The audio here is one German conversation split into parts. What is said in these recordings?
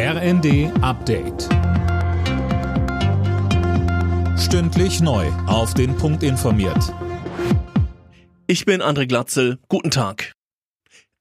RND Update. Stündlich neu. Auf den Punkt informiert. Ich bin André Glatzel. Guten Tag.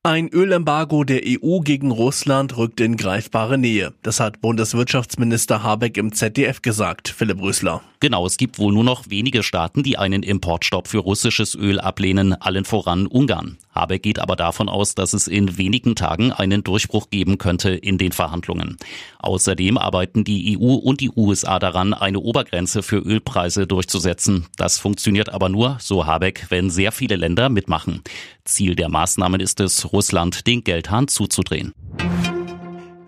Ein Ölembargo der EU gegen Russland rückt in greifbare Nähe. Das hat Bundeswirtschaftsminister Habeck im ZDF gesagt, Philipp Rösler. Genau, es gibt wohl nur noch wenige Staaten, die einen Importstopp für russisches Öl ablehnen, allen voran Ungarn. Habeck geht aber davon aus, dass es in wenigen Tagen einen Durchbruch geben könnte in den Verhandlungen. Außerdem arbeiten die EU und die USA daran, eine Obergrenze für Ölpreise durchzusetzen. Das funktioniert aber nur, so Habeck, wenn sehr viele Länder mitmachen. Ziel der Maßnahmen ist es, Russland den Geldhahn zuzudrehen.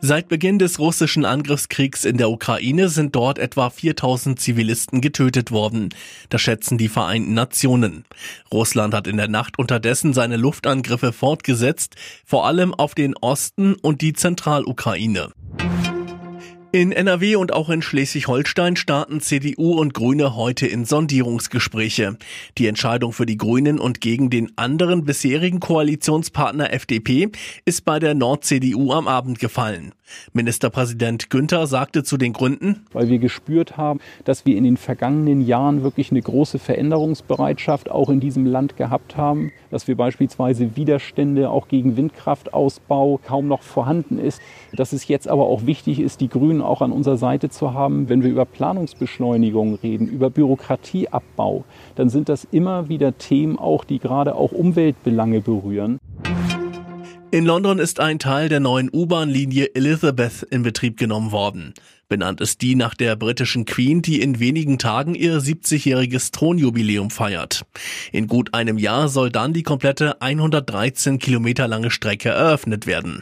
Seit Beginn des russischen Angriffskriegs in der Ukraine sind dort etwa 4000 Zivilisten getötet worden. Das schätzen die Vereinten Nationen. Russland hat in der Nacht unterdessen seine Luftangriffe fortgesetzt, vor allem auf den Osten und die Zentralukraine. In NRW und auch in Schleswig-Holstein starten CDU und Grüne heute in Sondierungsgespräche. Die Entscheidung für die Grünen und gegen den anderen bisherigen Koalitionspartner FDP ist bei der Nord-CDU am Abend gefallen. Ministerpräsident Günther sagte zu den Gründen, weil wir gespürt haben, dass wir in den vergangenen Jahren wirklich eine große Veränderungsbereitschaft auch in diesem Land gehabt haben, dass wir beispielsweise Widerstände auch gegen Windkraftausbau kaum noch vorhanden ist, dass es jetzt aber auch wichtig ist, die Grünen Grünen auch an unserer Seite zu haben, wenn wir über Planungsbeschleunigung reden, über Bürokratieabbau, dann sind das immer wieder Themen auch, die gerade auch Umweltbelange berühren. In London ist ein Teil der neuen U-Bahn-Linie Elizabeth in Betrieb genommen worden. Benannt ist die nach der britischen Queen, die in wenigen Tagen ihr 70-jähriges Thronjubiläum feiert. In gut einem Jahr soll dann die komplette 113 Kilometer lange Strecke eröffnet werden.